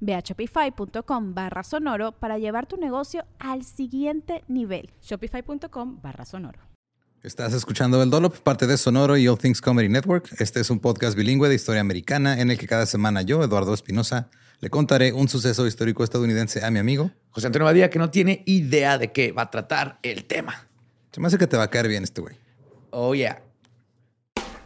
Ve a shopify.com barra sonoro para llevar tu negocio al siguiente nivel. Shopify.com barra sonoro. Estás escuchando El Dolop, parte de Sonoro y All Things Comedy Network. Este es un podcast bilingüe de historia americana en el que cada semana yo, Eduardo Espinosa, le contaré un suceso histórico estadounidense a mi amigo José Antonio Badía, que no tiene idea de qué va a tratar el tema. Se me hace que te va a caer bien este güey. Oh, yeah.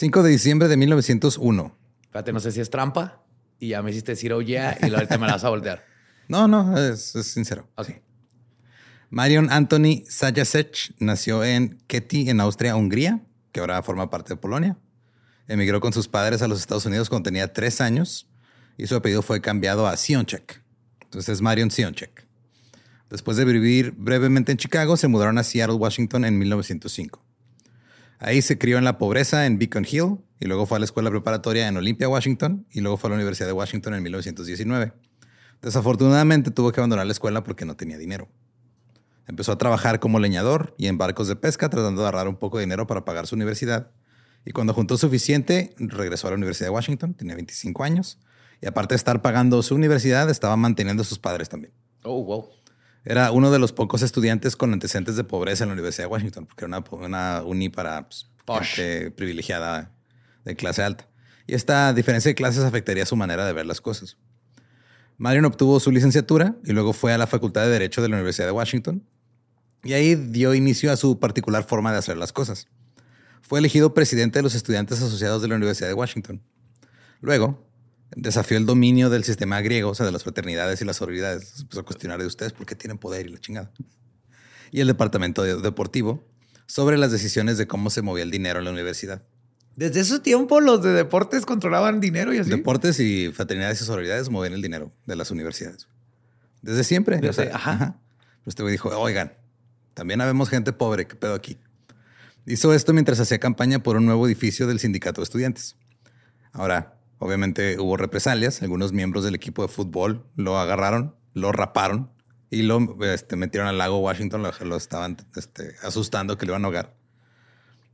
5 de diciembre de 1901. Espérate, no sé si es trampa. Y ya me hiciste decir, oh yeah, y ahorita me la vas a voltear. No, no, es, sincero. Ok. Marion Anthony Sajacek nació en Keti, en Austria, Hungría, que ahora forma parte de Polonia. Emigró con sus padres a los Estados Unidos cuando tenía tres años y su apellido fue cambiado a Sionchek. Entonces es Marion Sionchek. Después de vivir brevemente en Chicago, se mudaron a Seattle, Washington en 1905. Ahí se crió en la pobreza en Beacon Hill y luego fue a la escuela preparatoria en Olympia, Washington y luego fue a la Universidad de Washington en 1919. Desafortunadamente tuvo que abandonar la escuela porque no tenía dinero. Empezó a trabajar como leñador y en barcos de pesca tratando de ahorrar un poco de dinero para pagar su universidad. Y cuando juntó suficiente, regresó a la Universidad de Washington, tenía 25 años. Y aparte de estar pagando su universidad, estaba manteniendo a sus padres también. Oh, wow. Era uno de los pocos estudiantes con antecedentes de pobreza en la Universidad de Washington, porque era una, uni para pues, gente privilegiada de clase alta. Y esta diferencia de clases afectaría su manera de ver las cosas. Marion obtuvo su licenciatura y luego fue a la Facultad de Derecho de la Universidad de Washington. Y ahí dio inicio a su particular forma de hacer las cosas. Fue elegido presidente de los estudiantes asociados de la Universidad de Washington. Luego, desafió el dominio del sistema griego, o sea, de las fraternidades y las sororidades. Empezó a cuestionar de ustedes por qué tienen poder y la chingada. Y el departamento deportivo sobre las decisiones de cómo se movía el dinero en la universidad. Desde ese tiempo los de deportes controlaban dinero y así. Deportes y fraternidades y sororidades movían el dinero de las universidades. Desde siempre. ajá. Este güey dijo, oigan, también habemos gente pobre, ¿qué pedo aquí? Hizo esto mientras hacía campaña por un nuevo edificio del sindicato de estudiantes. Ahora, Obviamente hubo represalias. Algunos miembros del equipo de fútbol lo agarraron, lo raparon y lo este, metieron al lago Washington. Lo, estaban este, asustando que le iban a ahogar.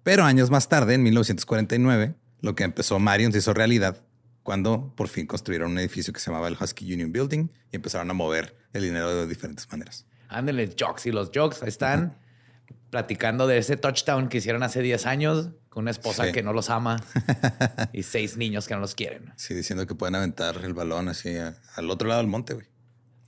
Pero años más tarde, en 1949, lo que empezó Marion se hizo realidad cuando por fin construyeron un edificio que se llamaba el Husky Union Building y empezaron a mover el dinero de diferentes maneras. Ándale, jokes y los jokes están platicando de ese touchdown que hicieron hace 10 años con una esposa que no los ama y seis niños que no los quieren. Sí, diciendo que pueden aventar el balón así al otro lado del monte, güey.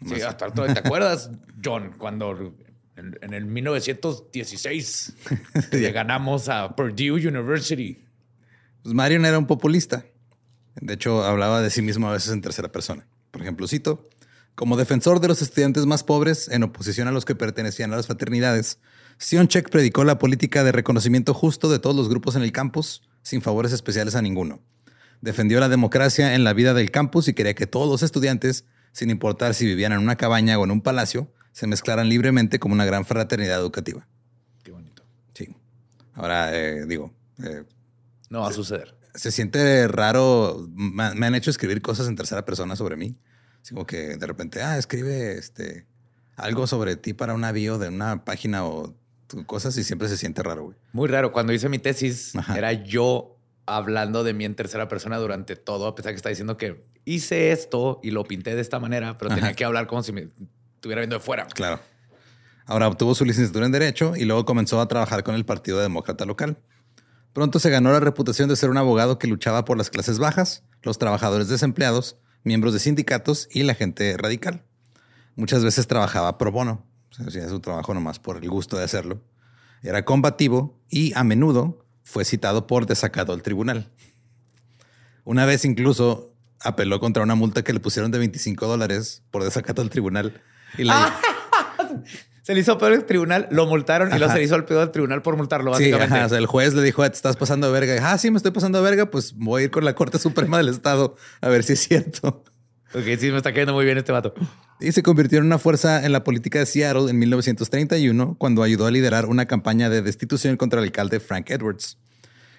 Sí, hasta otro. ¿Te acuerdas, John, cuando en, el 1916 le ganamos a Purdue University? Pues Marion era un populista. De hecho, hablaba de sí mismo a veces en tercera persona. Por ejemplo, cito, como defensor de los estudiantes más pobres, en oposición a los que pertenecían a las fraternidades, Sionchek predicó la política de reconocimiento justo de todos los grupos en el campus, sin favores especiales a ninguno. Defendió la democracia en la vida del campus y quería que todos los estudiantes, sin importar si vivían en una cabaña o en un palacio, se mezclaran libremente como una gran fraternidad educativa. Qué bonito. Sí. Ahora, eh, digo... Eh, no va a suceder. Se siente raro. Me, han hecho escribir cosas en tercera persona sobre mí. Así como que de repente, ah, escribe este algo sobre ti para una bio de una página o cosas y siempre se siente raro, güey. Muy raro. Cuando hice mi tesis, era yo hablando de mí en tercera persona durante todo, a pesar que está diciendo que hice esto y lo pinté de esta manera, pero tenía que hablar como si me estuviera viendo de fuera. Claro. Ahora obtuvo su licenciatura en Derecho y luego comenzó a trabajar con el Partido Demócrata local. Pronto se ganó la reputación de ser un abogado que luchaba por las clases bajas, los trabajadores desempleados, miembros de sindicatos y la gente radical. Muchas veces trabajaba pro bono, hacía su trabajo nomás por el gusto de hacerlo. Era combativo y a menudo fue citado por desacato al tribunal. Una vez incluso apeló contra una multa que le pusieron de 25 dólares por desacato al tribunal. Y se le hizo peor el tribunal, lo multaron y luego se le hizo al peor del tribunal por multarlo, básicamente. Sí, el juez le dijo, te estás pasando de verga. ah, sí, me estoy pasando de verga, pues voy a ir con la Corte Suprema del Estado a ver si es cierto. Ok, sí, me está cayendo muy bien este vato. Y se convirtió en una fuerza en la política de Seattle en 1931 cuando ayudó a liderar una campaña de destitución contra el alcalde Frank Edwards.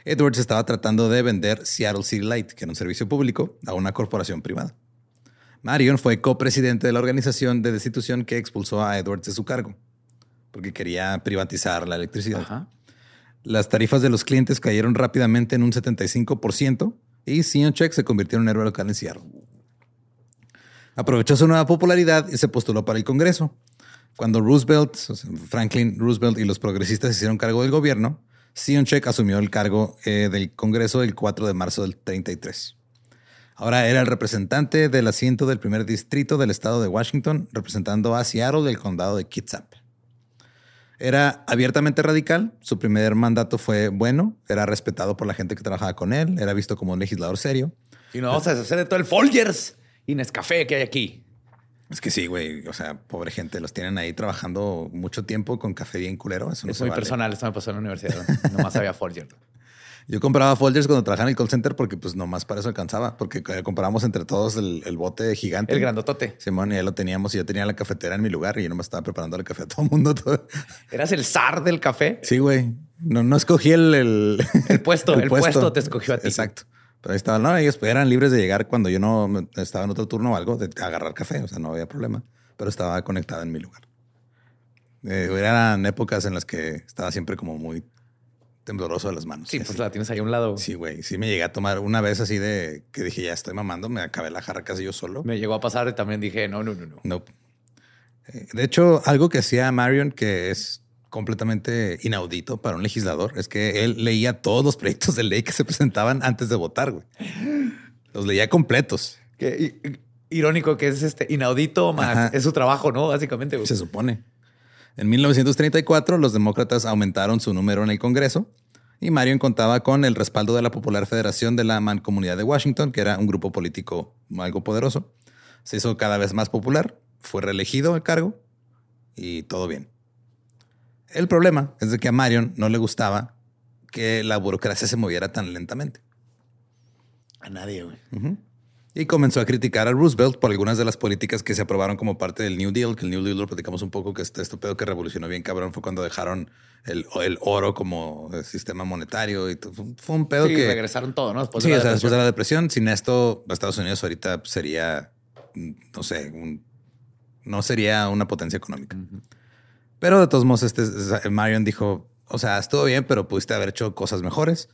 Edwards estaba tratando de vender Seattle City Light, que era un servicio público, a una corporación privada. Marion fue copresidente de la organización de destitución que expulsó a Edwards de su cargo, porque quería privatizar la electricidad. Las tarifas de los clientes cayeron rápidamente en un 75% y Check se convirtió en un héroe local en Seattle. Aprovechó su nueva popularidad y se postuló para el Congreso. Cuando Roosevelt, Franklin Roosevelt y los progresistas hicieron cargo del gobierno, Check asumió el cargo eh, del Congreso el 4 de marzo del 33. Ahora era el representante del asiento del primer distrito del estado de Washington, representando a Seattle del condado de Kitsap. Era abiertamente radical, su primer mandato fue bueno, era respetado por la gente que trabajaba con él, era visto como un legislador serio. Y no vamos a hacer de todo el Folgers y Nescafé que hay aquí. Es que sí, güey. O sea, pobre gente, los tienen ahí trabajando mucho tiempo con café bien culero. Eso no es muy personal. Esto me pasó en la universidad. Nomás había Folgers. Yo compraba folders cuando trabajaba en el call center porque pues nomás para eso alcanzaba, porque compramos entre todos el, bote gigante. El grandotote. Simón, y ya lo teníamos y yo tenía la cafetera en mi lugar y yo nomás estaba preparando el café a todo el mundo. ¿Eras el zar del café? Sí, güey. No, no escogí el... El, puesto, el, puesto. te escogió a ti. Exacto. Pero ahí estaban, no, ellos eran libres de llegar cuando yo no estaba en otro turno o algo, de agarrar café, o sea, no había problema, pero estaba conectado en mi lugar. Eh, eran épocas en las que estaba siempre como muy tembloroso de las manos. Sí, pues la tienes ahí a un lado. Sí, güey. Sí me llegué a tomar una vez así de que dije, ya estoy mamando, me acabé la jarra casi yo solo. Me llegó a pasar y también dije, no, no, no, no. No. Eh, de hecho, algo que hacía Marion que es completamente inaudito para un legislador es que él leía todos los proyectos de ley que se presentaban antes de votar, güey. Los leía completos. Qué irónico que es este inaudito más es su trabajo, ¿no? Básicamente. Se supone. En 1934, los demócratas aumentaron su número en el Congreso y Marion contaba con el respaldo de la Popular Federación de la Mancomunidad de Washington, que era un grupo político algo poderoso. Se hizo cada vez más popular, fue reelegido al cargo y todo bien. El problema es de que a Marion no le gustaba que la burocracia se moviera tan lentamente. A nadie, güey y comenzó a criticar a Roosevelt por algunas de las políticas que se aprobaron como parte del New Deal, que el New Deal lo platicamos un poco, que este estupendo que revolucionó bien cabrón fue cuando dejaron el, el oro como sistema monetario y fue un pedo sí, que regresaron todo, ¿no? Después sí, o sea, después de la depresión, sin esto, Estados Unidos ahorita sería, no sé, no sería una potencia económica. Pero de todos modos, este Marion dijo, o sea, estuvo bien, pero pudiste haber hecho cosas mejores.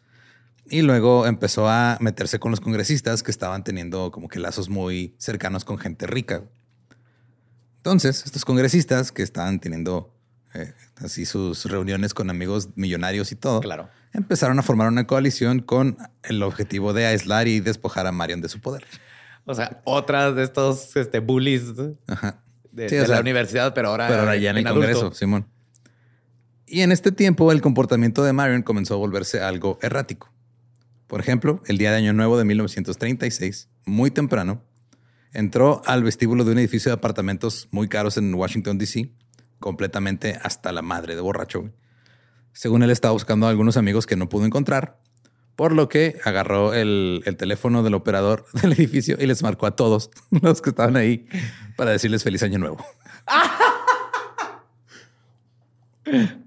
Y luego empezó a meterse con los congresistas que estaban teniendo como que lazos muy cercanos con gente rica. Entonces, estos congresistas que estaban teniendo eh, así sus reuniones con amigos millonarios y todo, claro. empezaron a formar una coalición con el objetivo de aislar y despojar a Marion de su poder. O sea, otras de estos este, bullies de, la universidad, pero ahora, pero ahora ya en, el Congreso, Simón. Y en este tiempo el comportamiento de Marion comenzó a volverse algo errático. Por ejemplo, el día de Año Nuevo de 1936, muy temprano, entró al vestíbulo de un edificio de apartamentos muy caros en Washington, D.C., completamente hasta la madre de borracho. Según él estaba buscando a algunos amigos que no pudo encontrar, por lo que agarró el, teléfono del operador del edificio y les marcó a todos los que estaban ahí para decirles feliz año nuevo.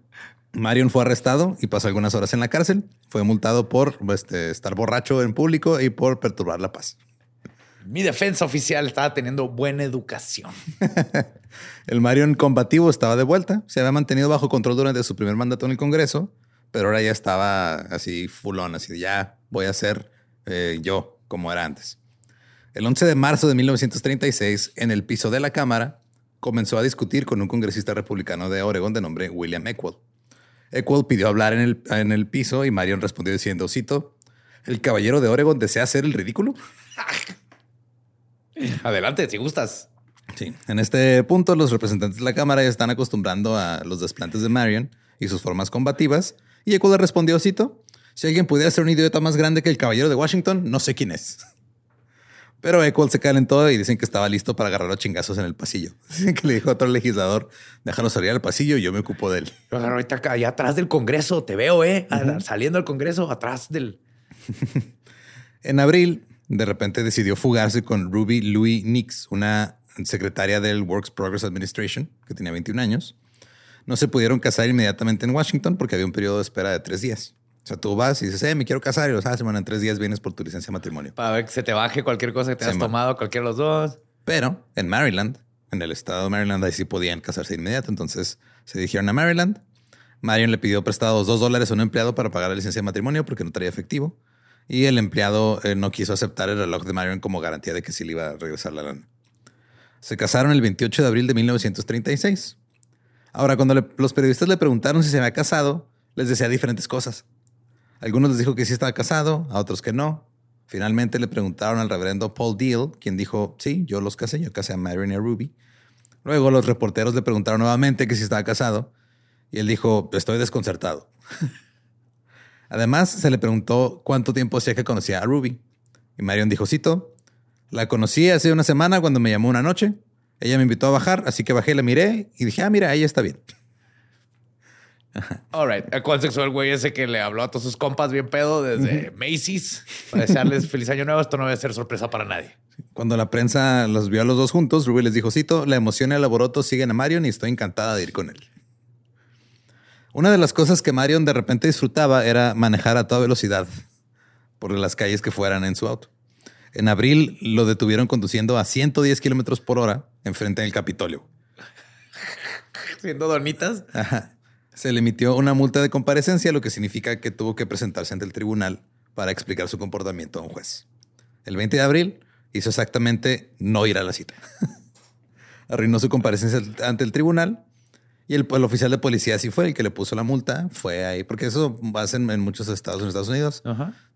Marion fue arrestado y pasó algunas horas en la cárcel. Fue multado por este, estar borracho en público y por perturbar la paz. Mi defensa oficial estaba teniendo buena educación. el Marion combativo estaba de vuelta. Se había mantenido bajo control durante su primer mandato en el Congreso, pero ahora ya estaba así fulón, así ya voy a ser eh, yo como era antes. El 11 de marzo de 1936, en el piso de la Cámara, comenzó a discutir con un congresista republicano de Oregon de nombre William Eckwell. Eckwell pidió hablar en el, en el piso y Marion respondió diciendo, cito, ¿el caballero de Oregon desea hacer el ridículo? Adelante, si gustas. Sí, en este punto los representantes de la Cámara ya están acostumbrando a los desplantes de Marion y sus formas combativas. Y Eckwell le respondió, cito, si alguien pudiera ser un idiota más grande que el caballero de Washington, no sé quién es. Pero Eckwell se calentó y dicen que estaba listo para agarrar los chingazos en el pasillo. Dicen que le dijo a otro legislador, déjalo salir al pasillo y yo me ocupo de él. Lo agarró ahorita acá, allá atrás del Congreso, te veo, ¿eh? Saliendo del Congreso, atrás del... en abril, de repente decidió fugarse con Ruby Louis Nix, una secretaria del Works Progress Administration, que tenía 21 años. No se pudieron casar inmediatamente en Washington porque había un periodo de espera de tres días. O sea, tú vas y dices, eh, me quiero casar y los haces, bueno, en tres días vienes por tu licencia de matrimonio. Para ver que se te baje cualquier cosa que te hayas tomado, cualquiera de los dos. Pero en Maryland, en el estado de Maryland, ahí sí podían casarse de inmediato. Entonces se dijeron a Maryland. Marion le pidió prestados dos dólares a un empleado para pagar la licencia de matrimonio porque no traía efectivo. Y el empleado eh, no quiso aceptar el reloj de Marion como garantía de que sí le iba a regresar la lana. Se casaron el 28 de abril de 1936. Ahora, cuando los periodistas le preguntaron si se había casado, les decía diferentes cosas. Algunos les dijo que sí estaba casado, a otros que no. Finalmente le preguntaron al reverendo Paul Deal, quien dijo, sí, yo los casé, yo casé a Marion y a Ruby. Luego los reporteros le preguntaron nuevamente que si estaba casado y él dijo, estoy desconcertado. Además, se le preguntó cuánto tiempo hacía que conocía a Ruby. Y Marion dijo, cito, la conocí hace una semana cuando me llamó una noche. Ella me invitó a bajar, así que bajé, la miré y dije, ah, mira, ella está bien. All right. ¿Cuál sexual güey ese que le habló a todos sus compas bien pedo desde Macy's para desearles feliz año nuevo? Esto no debe ser sorpresa para nadie. Cuando la prensa los vio a los dos juntos, Ruby les dijo, cito, la emoción y el alboroto siguen a Marion y estoy encantada de ir con él. Una de las cosas que Marion de repente disfrutaba era manejar a toda velocidad por las calles que fueran en su auto. En abril lo detuvieron conduciendo a 110 kilómetros por hora enfrente del Capitolio. Siendo dormitas. Ajá se le emitió una multa de comparecencia, lo que significa que tuvo que presentarse ante el tribunal para explicar su comportamiento a un juez. El 20 de abril hizo exactamente no ir a la cita. Arruinó su comparecencia ante el tribunal y el, oficial de policía sí fue el que le puso la multa. Fue ahí, porque eso pasa en, en muchos estados en Estados Unidos.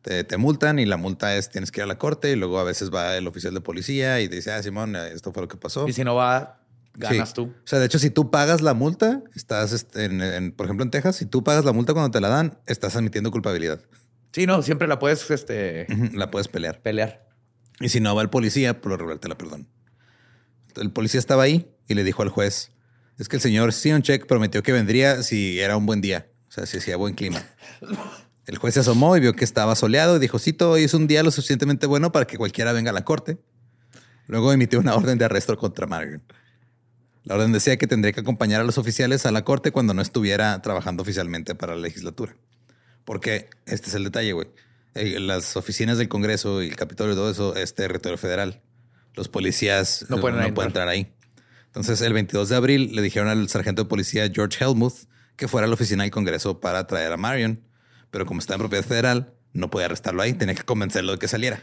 te, te, multan y la multa es tienes que ir a la corte y luego a veces va el oficial de policía y dice, ah, Simón, esto fue lo que pasó. Y si no va, ganas tú. O sea, de hecho, si tú pagas la multa, estás, este, en, por ejemplo, en Texas, si tú pagas la multa cuando te la dan, estás admitiendo culpabilidad. Sí, no, siempre la puedes, este... La puedes pelear. Pelear. Y si no va el policía, por lo regular te la perdón. El policía estaba ahí y le dijo al juez, es que el señor Sionchek prometió que vendría si era un buen día, o sea, si hacía buen clima. El juez se asomó y vio que estaba soleado y dijo, Cito, hoy es un día lo suficientemente bueno para que cualquiera venga a la corte. Luego emitió una orden de arresto contra Marion. La orden decía que tendría que acompañar a los oficiales a la corte cuando no estuviera trabajando oficialmente para la legislatura. Porque este es el detalle, güey. Las oficinas del Congreso y el Capitolio y todo eso es territorio federal. Los policías no pueden, entrar. ahí. Entonces, el 22 de abril le dijeron al sargento de policía George Helmuth que fuera a la oficina del Congreso para traer a Marion. Pero como está en propiedad federal, no podía arrestarlo ahí. Tenía que convencerlo de que saliera.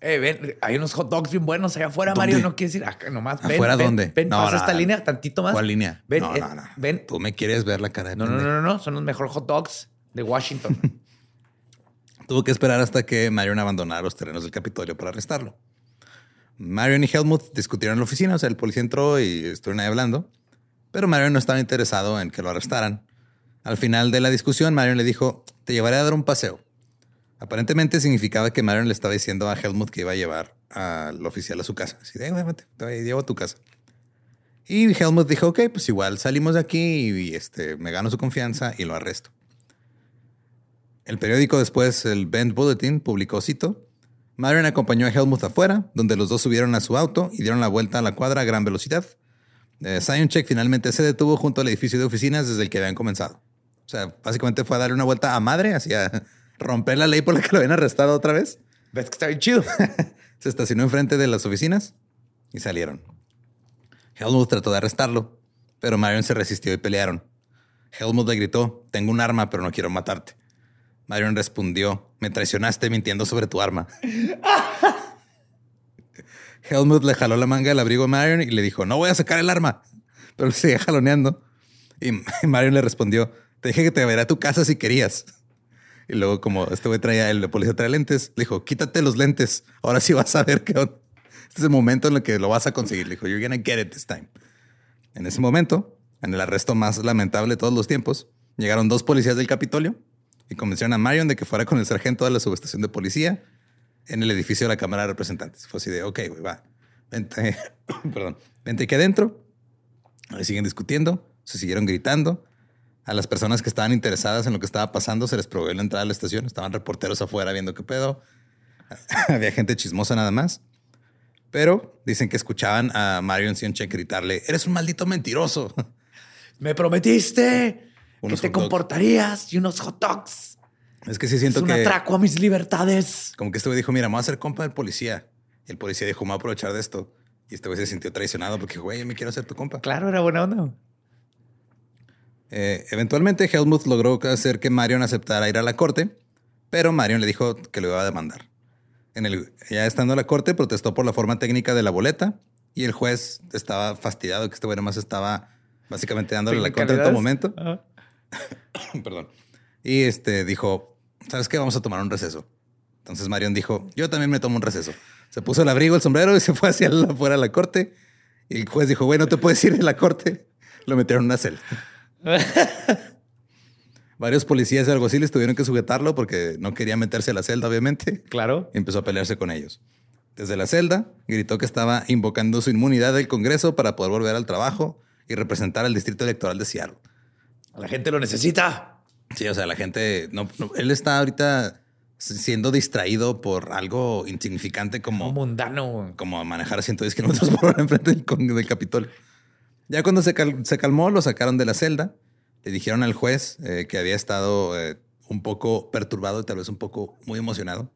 Eh, ven, hay unos hot dogs bien buenos allá afuera, Mario. No quieres ir acá nomás. Ven, ¿Afuera dónde? Ven, pasa esta línea tantito más. ¿Cuál línea? Ven, no, eh, no, no. ven. Tú me quieres ver la cara de No, no, no, no, no. Son los mejores hot dogs de Washington. Tuvo que esperar hasta que Marion abandonara los terrenos del Capitolio para arrestarlo. Marion y Helmut discutieron en la oficina. O sea, el policía entró y estuvieron ahí hablando. Pero Marion no estaba interesado en que lo arrestaran. Al final de la discusión, Marion le dijo, te llevaré a dar un paseo. Aparentemente significaba que Marion le estaba diciendo a Helmut que iba a llevar al oficial a su casa. Así de, te llevo a tu casa. Y Helmut dijo, ok, pues igual salimos de aquí y este, me gano su confianza y lo arresto. El periódico después, el Bend Bulletin, publicó, cito, Marion acompañó a Helmut afuera, donde los dos subieron a su auto y dieron la vuelta a la cuadra a gran velocidad. Eh, Check finalmente se detuvo junto al edificio de oficinas desde el que habían comenzado. O sea, básicamente fue a darle una vuelta a madre, hacia romper la ley por la que lo habían arrestado otra vez. ¿Ves que está bien chido? Se estacionó enfrente de las oficinas y salieron. Helmut trató de arrestarlo, pero Marion se resistió y pelearon. Helmut le gritó, tengo un arma, pero no quiero matarte. Marion respondió, me traicionaste mintiendo sobre tu arma. Helmut le jaló la manga del abrigo a Marion y le dijo, no voy a sacar el arma. Pero seguía jaloneando. Y Marion le respondió, te dije que te veré a tu casa si querías. Y luego, como este güey traía, el policía trae lentes, le dijo, quítate los lentes. Ahora sí vas a ver que este es el momento en el que lo vas a conseguir. Le dijo, you're gonna get it this time. En ese momento, en el arresto más lamentable de todos los tiempos, llegaron dos policías del Capitolio y convencieron a Marion de que fuera con el sargento de la subestación de policía en el edificio de la Cámara de Representantes. Fue así de, ok, güey, va, vente, perdón, vente aquí adentro. Ahí siguen discutiendo, se siguieron gritando. A las personas que estaban interesadas en lo que estaba pasando se les prohibió la entrada a la estación. Estaban reporteros afuera viendo qué pedo. Había gente chismosa nada más. Pero dicen que escuchaban a Marion Sionchek gritarle, eres un maldito mentiroso. Me prometiste que te comportarías y unos hot dogs. Es que sí siento es un atraco a mis libertades. Como que este güey dijo, mira, me voy a hacer compa del policía. Y el policía dijo, me voy a aprovechar de esto. Y este güey se sintió traicionado porque, güey, yo me quiero hacer tu compa. Claro, era buena onda. Eh, eventualmente, Helmut logró hacer que Marion aceptara ir a la corte, pero Marion le dijo que lo iba a demandar. En el, ya estando en la corte, protestó por la forma técnica de la boleta y el juez estaba fastidiado que este güey más estaba básicamente dándole la corte en todo momento. Perdón. Y este dijo, ¿sabes qué? Vamos a tomar un receso. Entonces Marion dijo, yo también me tomo un receso. Se puso el abrigo, el sombrero y se fue hacia afuera de la corte. Y el juez dijo, güey, no te puedes ir de la corte. Lo metieron en una celda. Varios policías y alguaciles tuvieron que sujetarlo porque no quería meterse a la celda, obviamente. Claro. Y empezó a pelearse con ellos. Desde la celda, gritó que estaba invocando su inmunidad del Congreso para poder volver al trabajo y representar al distrito electoral de Seattle. La gente lo necesita. Sí, o sea, la gente no, él está ahorita siendo distraído por algo insignificante como mundano, como manejar a 110 kilómetros por hora enfrente del, del Capitolio. Ya cuando se, calmó, lo sacaron de la celda. Le dijeron al juez eh, que había estado eh, un poco perturbado y tal vez un poco muy emocionado.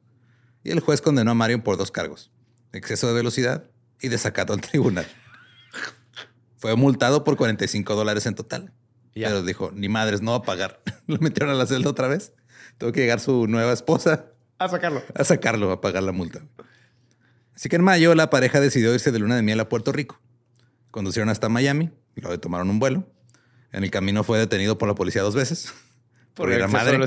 Y el juez condenó a Mario por dos cargos: exceso de velocidad y desacato al tribunal. Fue multado por 45 dólares en total. Pero dijo, ni madres, no va a pagar. lo metieron a la celda otra vez. Tuvo que llegar su nueva esposa. A sacarlo. A sacarlo, a pagar la multa. Así que en mayo la pareja decidió irse de luna de miel a Puerto Rico. Conducieron hasta Miami, y luego tomaron un vuelo. En el camino fue detenido por la policía dos veces. Por, ir a madre.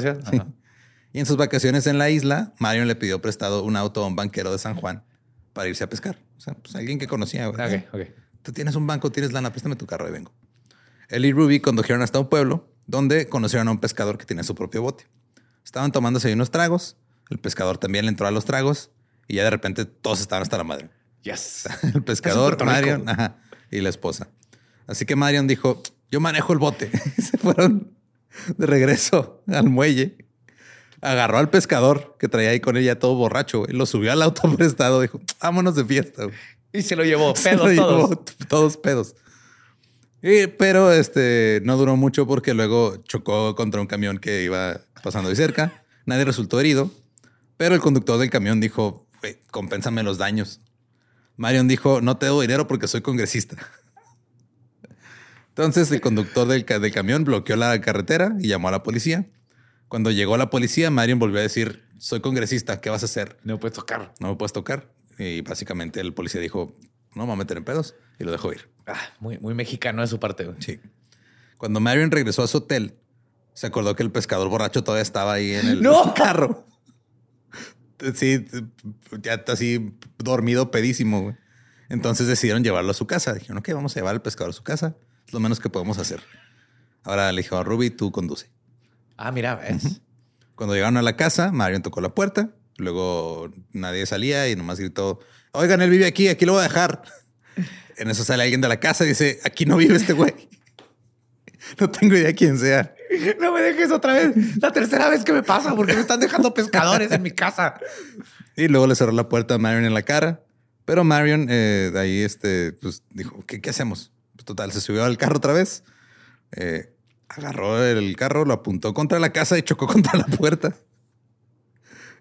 Y en sus vacaciones en la isla, Marion le pidió prestado un auto a un banquero de San Juan para irse a pescar. O sea, pues alguien que conocía. Ok, ok. Tú tienes un banco, tienes lana, préstame tu carro y vengo. Él y Ruby condujeron hasta un pueblo donde conocieron a un pescador que tenía su propio bote. Estaban tomándose unos tragos. El pescador también le entró a los tragos y ya de repente todos estaban hasta la madre. Yes. El pescador, Marion y la esposa. Así que Marion dijo, yo manejo el bote. se fueron de regreso al muelle. Agarró al pescador que traía ahí con ella todo borracho y lo subió al auto prestado. Dijo, vámonos de fiesta. Y se lo llevó pedos todos. todos pedos. Pero este no duró mucho porque luego chocó contra un camión que iba pasando de cerca. Nadie resultó herido, pero el conductor del camión dijo, compénsame los daños. Marion dijo, no te doy dinero porque soy congresista. Entonces el conductor del, del, camión bloqueó la carretera y llamó a la policía. Cuando llegó la policía, Marion volvió a decir, soy congresista, ¿qué vas a hacer? No me puedes tocar. No me puedes tocar. Y básicamente el policía dijo, no me voy a meter en pedos y lo dejó ir. Ah, muy, muy mexicano de su parte. Sí. Cuando Marion regresó a su hotel, se acordó que el pescador borracho todavía estaba ahí en el ¡No! carro. Sí, ya está así dormido, pedísimo. Entonces decidieron llevarlo a su casa. Dijeron, ok, vamos a llevar al pescador a su casa. Es lo menos que podemos hacer. Ahora le dijo a Ruby, tú conduce. Ah, mira, ves. Cuando llegaron a la casa, Marion tocó la puerta. Luego nadie salía y nomás gritó, oigan, él vive aquí, aquí lo voy a dejar. En eso sale alguien de la casa y dice, aquí no vive este güey. No tengo idea quién sea. No me dejes otra vez. La tercera vez que me pasa porque me están dejando pescadores en mi casa. Y luego le cerró la puerta a Marion en la cara. Pero Marion eh, de ahí este, pues, dijo, ¿qué, hacemos? Pues, total, se subió al carro otra vez. Eh, agarró el carro, lo apuntó contra la casa y chocó contra la puerta.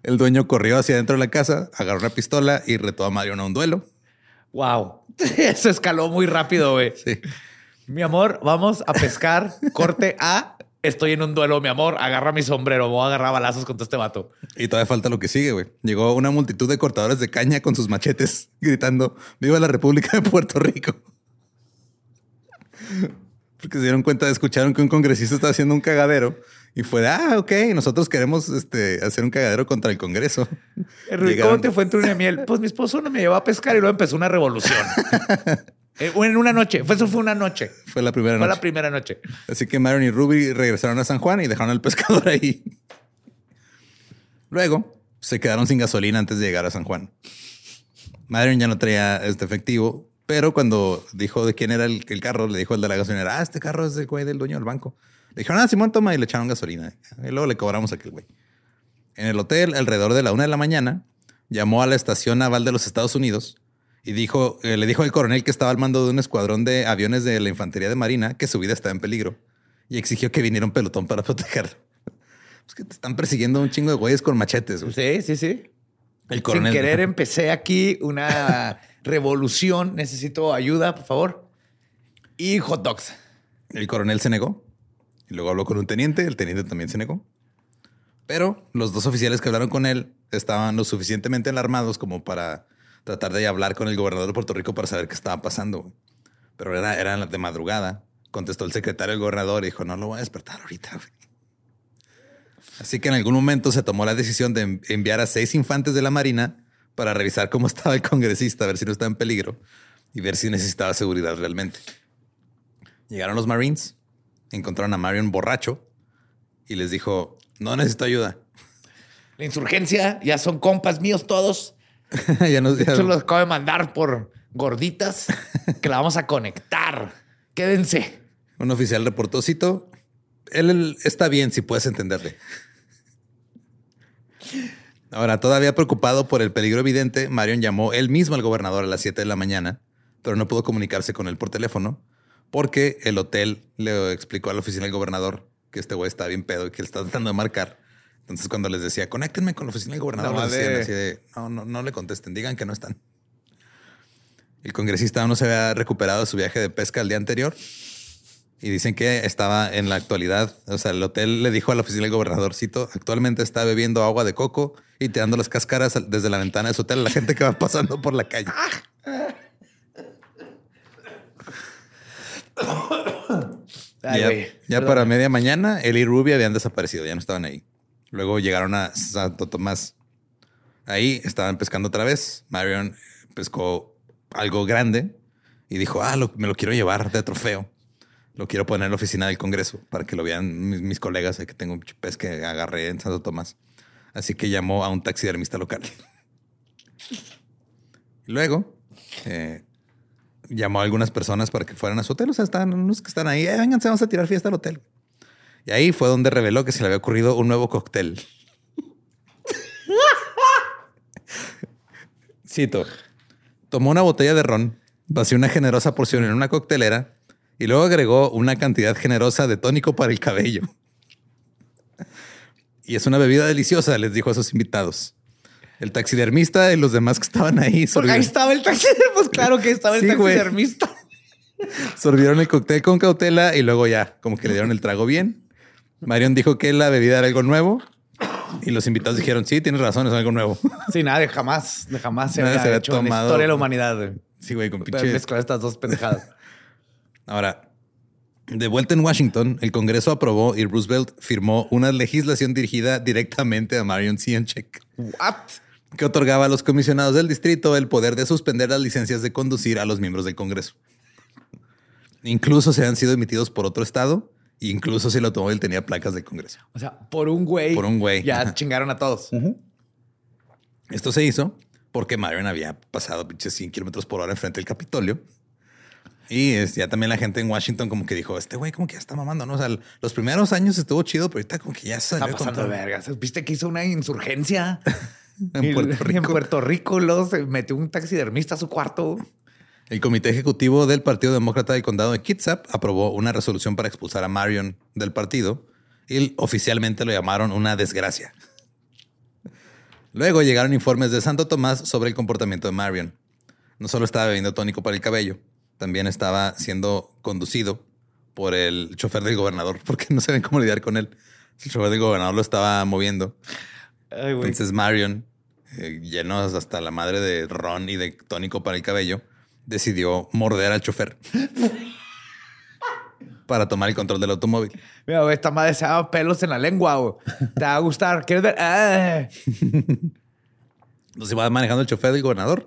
El dueño corrió hacia dentro de la casa, agarró una pistola y retó a Marion a un duelo. Wow. Eso escaló muy rápido, güey. Sí. Mi amor, vamos a pescar. Corte A. Estoy en un duelo, mi amor. Agarra mi sombrero. Voy a agarrar balazos contra este vato. Y todavía falta lo que sigue, güey. Llegó una multitud de cortadores de caña con sus machetes gritando ¡Viva la República de Puerto Rico! Porque se dieron cuenta, escucharon que un congresista estaba haciendo un cagadero y fue de, ah, ok, nosotros queremos este, hacer un cagadero contra el Congreso. ¿Cómo te fue en de miel? Pues mi esposo no me llevó a pescar y luego empezó una revolución. Eh, en una noche. Fue, eso fue una noche. Fue la primera Fue noche. la primera noche. Así que Marion y Ruby regresaron a San Juan y dejaron al pescador ahí. Luego se quedaron sin gasolina antes de llegar a San Juan. Marion ya no traía este efectivo, pero cuando dijo de quién era el, el carro, le dijo el de la gasolinera, ah, este carro es del güey del dueño del banco. Le dijeron, ah, Simón, toma y le echaron gasolina. Y luego le cobramos a aquel güey. En el hotel, alrededor de la una de la mañana, llamó a la estación naval de los Estados Unidos y dijo, eh, le dijo al coronel que estaba al mando de un escuadrón de aviones de la Infantería de Marina que su vida estaba en peligro y exigió que viniera un pelotón para protegerlo. Es que te están persiguiendo un chingo de güeyes con machetes. güey. Sí, sí, sí. El coronel. Sin querer empecé aquí una revolución. Necesito ayuda, por favor. Y hot dogs. El coronel se negó. Luego habló con un teniente. El teniente también se negó. Pero los dos oficiales que hablaron con él estaban lo suficientemente alarmados como para tratar de hablar con el gobernador de Puerto Rico para saber qué estaba pasando. Pero era, era de madrugada. Contestó el secretario del gobernador y dijo, no lo voy a despertar ahorita. güey". Así que en algún momento se tomó la decisión de en- enviar a seis infantes de la Marina para revisar cómo estaba el congresista, a ver si no estaba en peligro y ver si necesitaba seguridad realmente. Llegaron los Marines, encontraron a Marion borracho y les dijo, no necesito ayuda. La insurgencia ya son compas míos todos. ya no, ya- Yo los acabo de mandar por gorditas que la vamos a conectar. Quédense. Un oficial reportó, cito, él, él está bien si puedes entenderle. Ahora, todavía preocupado por el peligro evidente, Marion llamó él mismo al gobernador a las 7 de la mañana, pero no pudo comunicarse con él por teléfono porque el hotel le explicó a la oficina del gobernador que este güey está bien pedo y que él está tratando de marcar. Entonces, cuando les decía, conéctenme con la oficina del gobernador, Nada les más decían de- así de, no, no, no le contesten, digan que no están. El congresista aún no se había recuperado de su viaje de pesca el día anterior y dicen que estaba en la actualidad, o sea, el hotel le dijo a la oficina del gobernadorcito, actualmente está bebiendo agua de coco y tirando las cáscaras desde la ventana de su hotel a la gente que va pasando por la calle. Ay, ya para media mañana, él y Ruby habían desaparecido, ya no estaban ahí. Luego llegaron a Santo Tomás. Ahí estaban pescando otra vez. Marion pescó algo grande y dijo, ah, lo- me lo quiero llevar de trofeo. Lo quiero poner en la oficina del Congreso para que lo vean mis, mis colegas que tengo un pez que agarré en Santo Tomás. Así que llamó a un taxidermista local. Luego eh, llamó a algunas personas para que fueran a su hotel. O sea, están unos que están ahí. "Eh, vamos a tirar fiesta al hotel. Y ahí fue donde reveló que se le había ocurrido un nuevo cóctel. Cito. Tomó una botella de ron, vació una generosa porción en una coctelera y luego agregó una cantidad generosa de tónico para el cabello. Y es una bebida deliciosa, les dijo a sus invitados. El taxidermista y los demás que estaban ahí Porque ahí estaba el taxidermista. Pues claro que estaba el Sí, güey. taxidermista. sorbieron el cóctel con cautela y luego ya, como que le dieron el trago bien. Marion dijo que la bebida era algo nuevo y los invitados dijeron, sí, tienes razón, es algo nuevo. Sí, nada, de jamás, de jamás se Nadie había se había hecho en la tomado- historia de la humanidad. güey. Sí, güey, con pinche... mezclar estas dos pendejadas. Ahora, de vuelta en Washington, el Congreso aprobó y Roosevelt firmó una legislación dirigida directamente a Marion Sienchek, What? Que otorgaba a los comisionados del distrito el poder de suspender las licencias de conducir a los miembros del Congreso. Incluso se han sido emitidos por otro estado, incluso si el automóvil tenía placas del Congreso. O sea, por un güey. Por un güey. Ya Ajá. chingaron a todos. Esto se hizo porque Marion había pasado pinches 100 kilómetros por hora enfrente del Capitolio. Y es, ya también la gente en Washington como que dijo, este güey como que ya está mamando, ¿no? O sea, los primeros años estuvo chido, pero ahorita como que ya Está salió de pasando de vergas. ¿Viste que hizo una insurgencia? En Puerto En Rico. Puerto Rico luego se metió un taxidermista a su cuarto. El comité ejecutivo del Partido Demócrata del Condado de Kitsap aprobó una resolución para expulsar a Marion del partido y oficialmente lo llamaron una desgracia. Luego llegaron informes de Santo Tomás sobre el comportamiento de Marion. No solo estaba bebiendo tónico para el cabello, también estaba siendo conducido por el chofer del gobernador, porque no saben cómo lidiar con él. El chofer del gobernador lo estaba moviendo. Entonces Marion, eh, lleno hasta la madre de ron y de tónico para el cabello, decidió morder al chofer para tomar el control del automóvil. Mira, esta madre se da pelos en la lengua, Te va a gustar. ¿Quieres ver? Ah. Entonces va manejando el chofer del gobernador,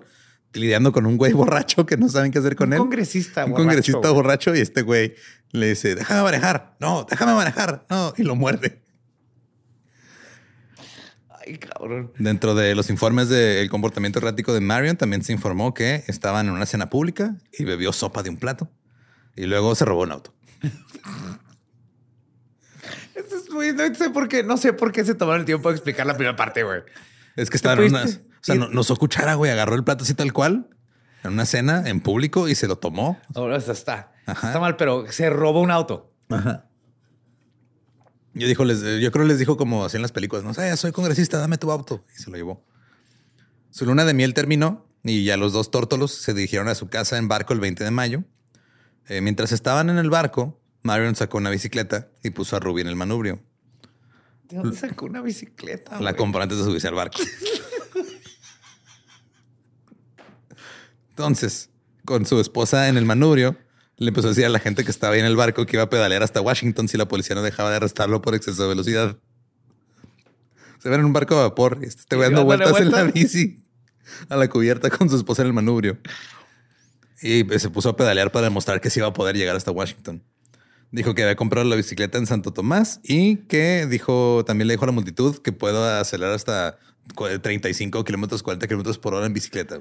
lidiando con un güey borracho que no saben qué hacer con él. Un congresista un congresista borracho y este güey le dice, déjame manejar. No, déjame manejar. No, y lo muerde. Ay, cabrón. Dentro de los informes del comportamiento errático de Marion también se informó que estaban en una cena pública y bebió sopa de un plato. Y luego se robó un auto. es muy, no sé por qué, no sé por qué se tomaron el tiempo de explicar la primera parte, güey. Es que estaban unas, o sea, no, no usó cuchara, güey, agarró el plato así tal cual en una cena en público y se lo tomó. Ahora está, está. Está mal, pero se robó un auto. Ajá. Yo, dijo, les, yo creo que les dijo como así en las películas, no sé, soy congresista, dame tu auto. Y se lo llevó. Su luna de miel terminó y ya los dos tórtolos se dirigieron a su casa en barco el 20 de mayo. Eh, mientras estaban en el barco, Marion sacó una bicicleta y puso a Ruby en el manubrio. ¿De dónde sacó una bicicleta? La compró antes de subirse al barco. Entonces, con su esposa en el manubrio, le empezó a decir a la gente que estaba ahí en el barco que iba a pedalear hasta Washington si la policía no dejaba de arrestarlo por exceso de velocidad. Se ven en un barco de vapor y este dando vueltas, en la bici a la cubierta con su esposa en el manubrio. Y pues, se puso a pedalear para demostrar que sí iba a poder llegar hasta Washington. Dijo que había comprado la bicicleta en Santo Tomás y que dijo, también le dijo a la multitud que puedo acelerar hasta 35 kilómetros, 40 kilómetros por hora en bicicleta.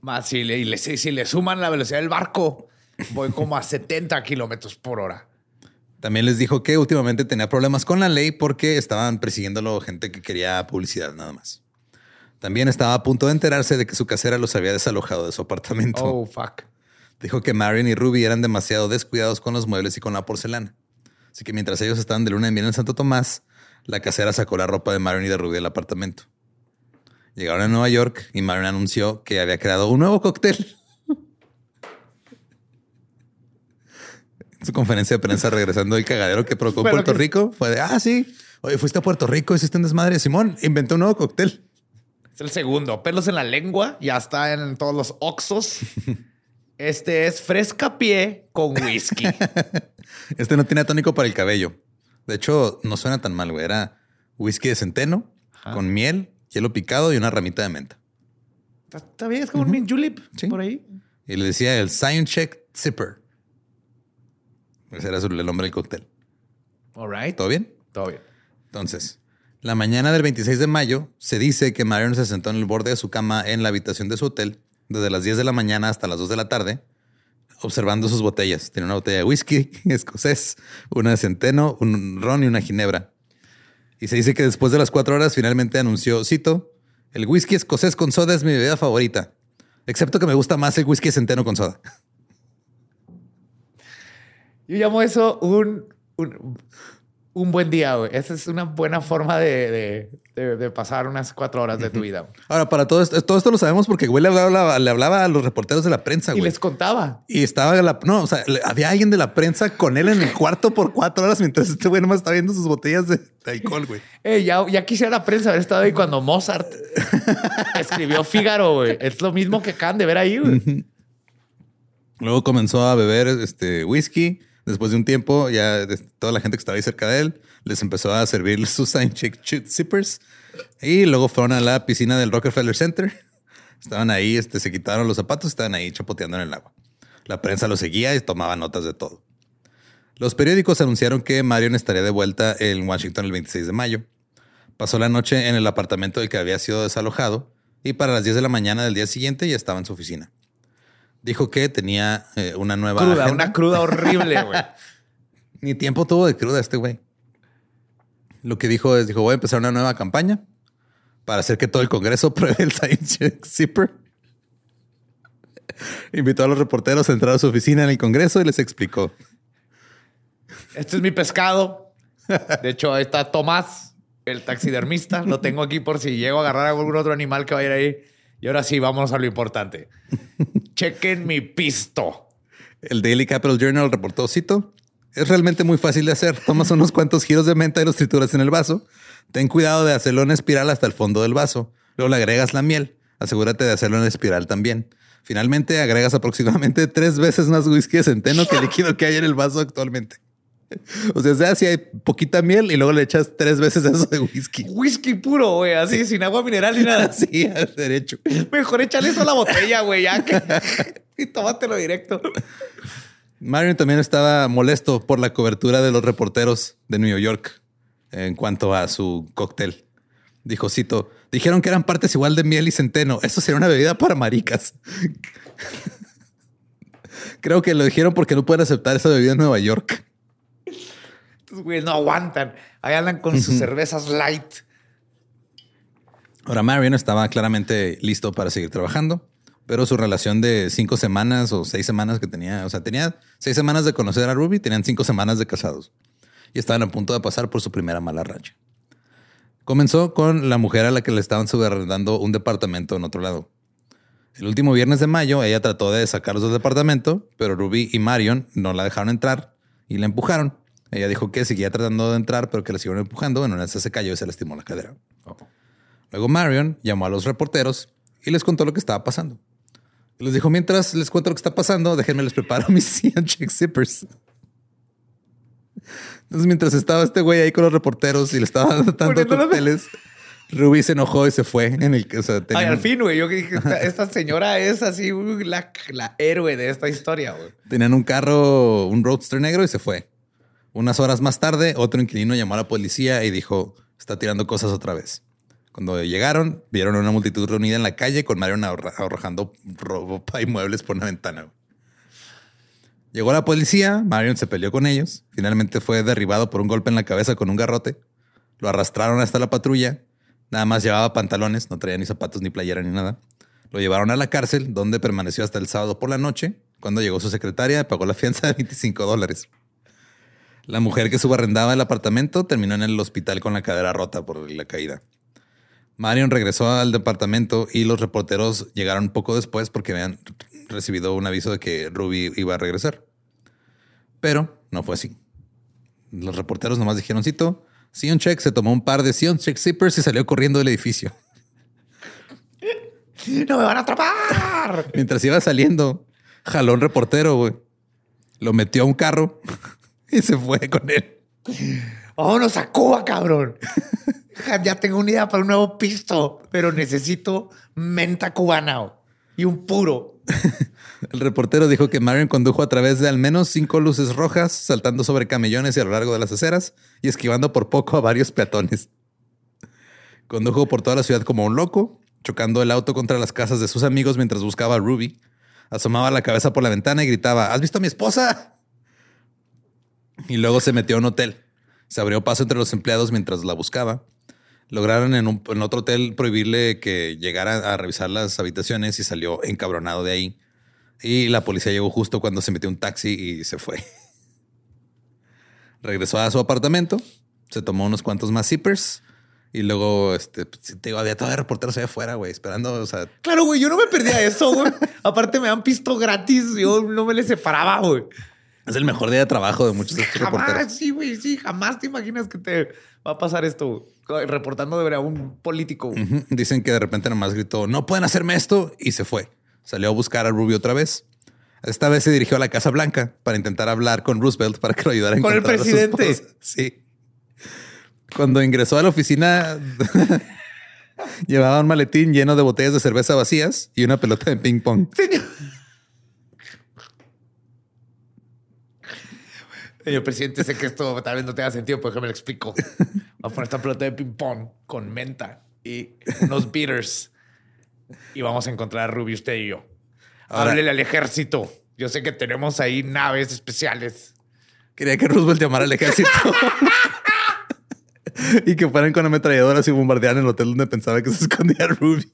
Más si le, si le suman la velocidad del barco, voy como a 70 kilómetros por hora. También les dijo que últimamente tenía problemas con la ley porque estaban persiguiéndolo gente que quería publicidad nada más. También estaba a punto de enterarse de que su casera los había desalojado de su apartamento. Oh, fuck. Dijo que Marion y Ruby eran demasiado descuidados con los muebles y con la porcelana. Así que mientras ellos estaban de luna en miel en Santo Tomás, la casera sacó la ropa de Marion y de Ruby del apartamento. Llegaron a Nueva York y Marion anunció que había creado un nuevo cóctel. Su conferencia de prensa regresando del cagadero que provocó Puerto Rico, fue de, ah, sí, oye, fuiste a Puerto Rico, hiciste un desmadre. Simón, inventó un nuevo cóctel. Es el segundo. Pelos en la lengua, ya está en todos los oxos. Este es fresca pie con whisky. este no tiene tónico para el cabello. De hecho, no suena tan mal, güey. Era whisky de centeno con miel, hielo picado y una ramita de menta. Está bien, es como un julep por ahí. Y le decía el Science Check Zipper. Ese era el nombre del cóctel. All right. ¿Todo bien? Todo bien. Entonces, la mañana del 26 de mayo se dice que Marion se sentó en el borde de su cama en la habitación de su hotel desde las 10 de la mañana hasta las 2 de la tarde, observando sus botellas. Tiene una botella de whisky escocés, una de centeno, un ron y una ginebra. Y se dice que después de las 4 horas finalmente anunció, cito, el whisky escocés con soda es mi bebida favorita, excepto que me gusta más el whisky centeno con soda. Yo llamo eso un un buen día, güey. Esa es una buena forma de, pasar unas cuatro horas de tu vida. Ahora, para todo esto, todo esto lo sabemos porque güey le hablaba, le hablaba a los reporteros de la prensa, güey. Y les contaba. Y estaba la, no, o sea, había alguien de la prensa con él en el cuarto por cuatro horas mientras este güey nomás estaba viendo sus botellas de, alcohol, güey. Eh, ya, ya quisiera la prensa haber estado ahí cuando Mozart escribió Fígaro, güey. Es lo mismo que acaban de ver ahí, güey. Luego comenzó a beber este whisky Después de un tiempo, ya toda la gente que estaba ahí cerca de él les empezó a servir sus Sign Chick Zippers. Y luego fueron a la piscina del Rockefeller Center. Estaban ahí, este, se quitaron los zapatos, estaban ahí chapoteando en el agua. La prensa lo seguía y tomaba notas de todo. Los periódicos anunciaron que Marion estaría de vuelta en Washington el 26 de mayo. Pasó la noche en el apartamento del que había sido desalojado y para las 10 de la mañana del día siguiente ya estaba en su oficina. Dijo que tenía eh, una nueva. Cruda, una cruda horrible, güey. Ni tiempo tuvo de cruda este güey. Lo que dijo es: dijo, voy a empezar una nueva campaña para hacer que todo el Congreso pruebe el Science Zipper. Invitó a los reporteros a entrar a su oficina en el Congreso y les explicó. Este es mi pescado. De hecho, ahí está Tomás. el taxidermista. Lo tengo aquí por si llego a agarrar a algún otro animal que vaya ahí. Y ahora sí, vamos a lo importante. Chequen mi pisto. El Daily Capital Journal reportó, cito, es realmente muy fácil de hacer. Tomas unos cuantos giros de menta y los trituras en el vaso. Ten cuidado de hacerlo en espiral hasta el fondo del vaso. Luego le agregas la miel. Asegúrate de hacerlo en espiral también. Finalmente agregas aproximadamente tres veces más whisky de centeno que el líquido que hay en el vaso actualmente. O sea, sea, si hay poquita miel y luego le echas tres veces eso de whisky. Whisky puro, güey, así, sin agua mineral ni nada. Sí, al derecho. Mejor échale eso a la botella, güey, ya que... y tómatelo directo. Marion también estaba molesto por la cobertura de los reporteros de New York en cuanto a su cóctel. Dijo, cito, dijeron que eran partes igual de miel y centeno. Eso sería una bebida para maricas. Creo que lo dijeron porque no pueden aceptar esa bebida en Nueva York. Estos güeyes no aguantan. Ahí andan con sus cervezas light. Ahora, Marion estaba claramente listo para seguir trabajando, pero su relación de cinco semanas o seis semanas que tenía, o sea, tenía seis semanas de conocer a Ruby, tenían cinco semanas de casados y estaban a punto de pasar por su primera mala racha. Comenzó con la mujer a la que le estaban subarrendando un departamento en otro lado. El último viernes de mayo, ella trató de sacarlos del departamento, pero Ruby y Marion no la dejaron entrar y la empujaron. Ella dijo que seguía tratando de entrar, pero que la siguieron empujando. Bueno, una se cayó y se lastimó la cadera. Luego Marion llamó a los reporteros y les contó lo que estaba pasando. Les dijo, mientras les cuento lo que está pasando, déjenme les preparo mis Cian Check Zippers. Entonces, mientras estaba este güey ahí con los reporteros y le estaba dando cócteles, Ruby se enojó y se fue. En el, o sea, Ay, al fin, güey. Yo dije, esta, esta señora es así la, la héroe de esta historia, güey. Tenían un carro, un roadster negro y se fue. Unas horas más tarde, otro inquilino llamó a la policía y dijo, está tirando cosas otra vez. Cuando llegaron, vieron a una multitud reunida en la calle con Marion arrojando ropa y muebles por una ventana. Llegó la policía, Marion se peleó con ellos, finalmente fue derribado por un golpe en la cabeza con un garrote, lo arrastraron hasta la patrulla, nada más llevaba pantalones, no traía ni zapatos ni playera ni nada. Lo llevaron a la cárcel, donde permaneció hasta el sábado por la noche, cuando llegó su secretaria, pagó la fianza de 25 dólares. La mujer que subarrendaba el apartamento terminó en el hospital con la cadera rota por la caída. Marion regresó al departamento y los reporteros llegaron poco después porque habían recibido un aviso de que Ruby iba a regresar. Pero no fue así. Los reporteros nomás dijeron, cito, Sion Check se tomó un par de Sion Check Zippers y salió corriendo del edificio. ¡No me van a atrapar! Mientras iba saliendo, jaló un reportero, güey. Lo metió a un carro y se fue con él. Vámonos a Cuba, cabrón. ya tengo una idea para un nuevo pisto, pero necesito menta cubana y un puro. El reportero dijo que Marion condujo a través de al menos cinco luces rojas, saltando sobre camellones y a lo largo de las aceras y esquivando por poco a varios peatones. Condujo por toda la ciudad como un loco, chocando el auto contra las casas de sus amigos mientras buscaba a Ruby. Asomaba la cabeza por la ventana y gritaba, ¿has visto a mi esposa? Y luego se metió a un hotel. Se abrió paso entre los empleados mientras la buscaba. Lograron en, un, en otro hotel prohibirle que llegara a revisar las habitaciones y salió encabronado de ahí. Y la policía llegó justo cuando se metió un taxi y se fue. Regresó a su apartamento, se tomó unos cuantos más zippers y luego, este, te digo, había de reporteros allá afuera, güey, esperando, o sea... Claro, güey, yo no me perdía eso, güey. Aparte me han visto gratis, yo no me les separaba, güey. Es el mejor día de trabajo de muchos de estos reporteros. Sí, güey, sí, jamás te imaginas que te va a pasar esto reportando de un político. Dicen que de repente nomás gritó, no pueden hacerme esto y se fue. Salió a buscar a Rubio otra vez. Esta vez se dirigió a la Casa Blanca para intentar hablar con Roosevelt para que lo ayudara a encontrar Con el presidente. sí. Cuando ingresó a la oficina, llevaba un maletín lleno de botellas de cerveza vacías y una pelota de ping pong. Señor. Señor presidente, sé que esto tal vez no tenga sentido, pero me lo explico. Voy a poner esta pelota de ping-pong con menta y unos beaters. Y vamos a encontrar a Ruby, usted y yo. Háblele al ejército. Yo sé que tenemos ahí naves especiales. Quería que Roosevelt llamara al ejército. y que fueran con ametralladoras y bombardearan el hotel donde pensaba que se escondía Ruby.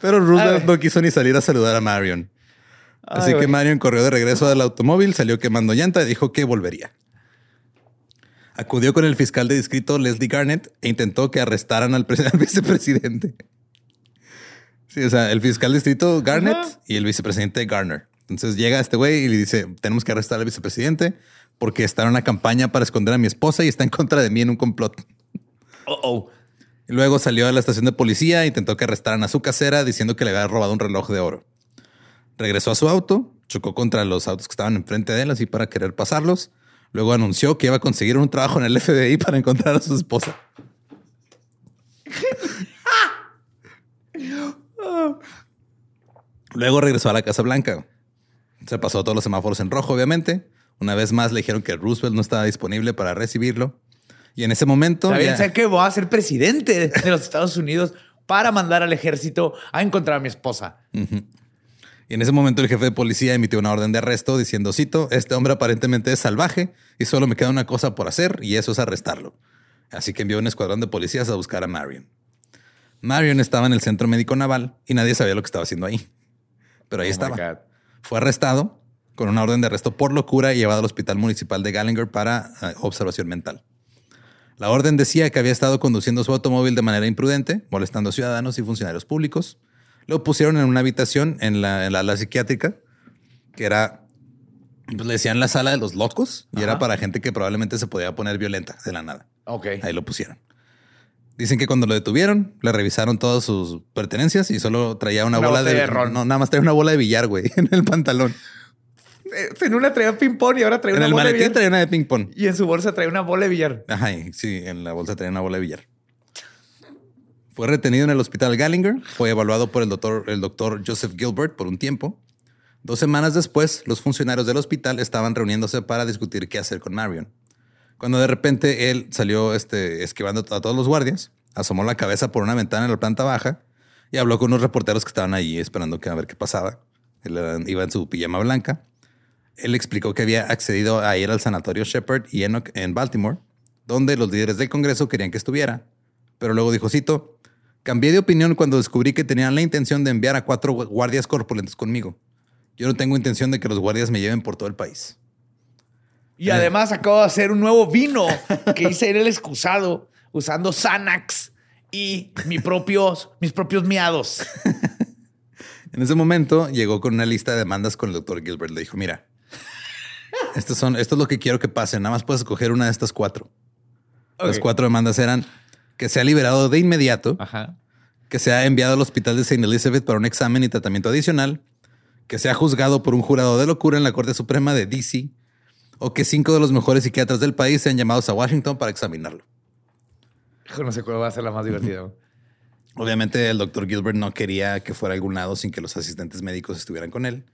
Pero Roosevelt no quiso ni salir a saludar a Marion. Así que Marion corrió de regreso del automóvil, salió quemando llanta y dijo que volvería. acudió con el fiscal de distrito Leslie Garnett e intentó que arrestaran al, pre- al vicepresidente. Sí, o sea, el fiscal de distrito Garnett Ajá. y el vicepresidente Garner. Entonces llega este güey y le dice, tenemos que arrestar al vicepresidente porque está en una campaña para esconder a mi esposa y está en contra de mí en un complot. Oh, oh. Luego salió a la estación de policía e intentó que arrestaran a su casera diciendo que le había robado un reloj de oro. Regresó a su auto, chocó contra los autos que estaban enfrente de él así para querer pasarlos. Luego anunció que iba a conseguir un trabajo en el FBI para encontrar a su esposa. Luego regresó a la Casa Blanca. Se pasó todos los semáforos en rojo, obviamente. Una vez más le dijeron que Roosevelt no estaba disponible para recibirlo. Y en ese momento... Ya- sé que voy a ser presidente de los Estados Unidos para mandar al ejército a encontrar a mi esposa. Y en ese momento el jefe de policía emitió una orden de arresto diciendo, cito, este hombre aparentemente es salvaje y solo me queda una cosa por hacer y eso es arrestarlo. Así que envió un escuadrón de policías a buscar a Marion. Marion estaba en el centro médico naval y nadie sabía lo que estaba haciendo ahí. Pero ahí Oh estaba. Fue arrestado con una orden de arresto por locura y llevado al hospital municipal de Gallagher para eh, observación mental. La orden decía que había estado conduciendo su automóvil de manera imprudente, molestando a ciudadanos y funcionarios públicos. Lo pusieron en una habitación en la, en la psiquiátrica, que era, pues le decían la sala de los locos, y era para gente que probablemente se podía poner violenta de la nada. Ok. Ahí lo pusieron. Dicen que cuando lo detuvieron, le revisaron todas sus pertenencias y solo traía una, Una bola de, de ron. No, nada más traía una bola de billar, güey, en el pantalón. Eh, En una traía ping-pong y ahora trae En una el bola de maletín billar. traía una de ping pong. Y en su bolsa trae una bola de billar. Ajá, sí, en la bolsa traía una bola de billar. Fue retenido en el hospital Gallinger, fue evaluado por el doctor, el doctor Joseph Gilbert por un tiempo. Dos semanas después, los funcionarios del hospital estaban reuniéndose para discutir qué hacer con Marion. Cuando de repente él salió este, esquivando a todos los guardias, asomó la cabeza por una ventana en la planta baja y habló con unos reporteros que estaban allí esperando a ver qué pasaba. Él iba en su pijama blanca. Él explicó que había accedido a ir al sanatorio Shepherd y Enoch en Baltimore, donde los líderes del Congreso querían que estuviera. Pero luego dijo, cito, cambié de opinión cuando descubrí que tenían la intención de enviar a cuatro gu- guardias corpulentos conmigo. Yo no tengo intención de que los guardias me lleven por todo el país. Y además acabo de hacer un nuevo vino que hice en el excusado usando Xanax y mi propios, mis propios miados. En ese momento llegó con una lista de demandas con el doctor Gilbert. Le dijo, mira, estos son, esto es lo que quiero que pase. Nada más puedes escoger una de estas cuatro. Las cuatro demandas eran que sea liberado de inmediato, Ajá. que sea enviado al hospital de St. Elizabeth para un examen y tratamiento adicional, que sea juzgado por un jurado de locura en la Corte Suprema de DC, o que cinco de los mejores psiquiatras del país sean llamados a Washington para examinarlo. No sé cuál va a ser la más divertida. Obviamente el doctor Gilbert no quería que fuera a algún lado sin que los asistentes médicos estuvieran con él.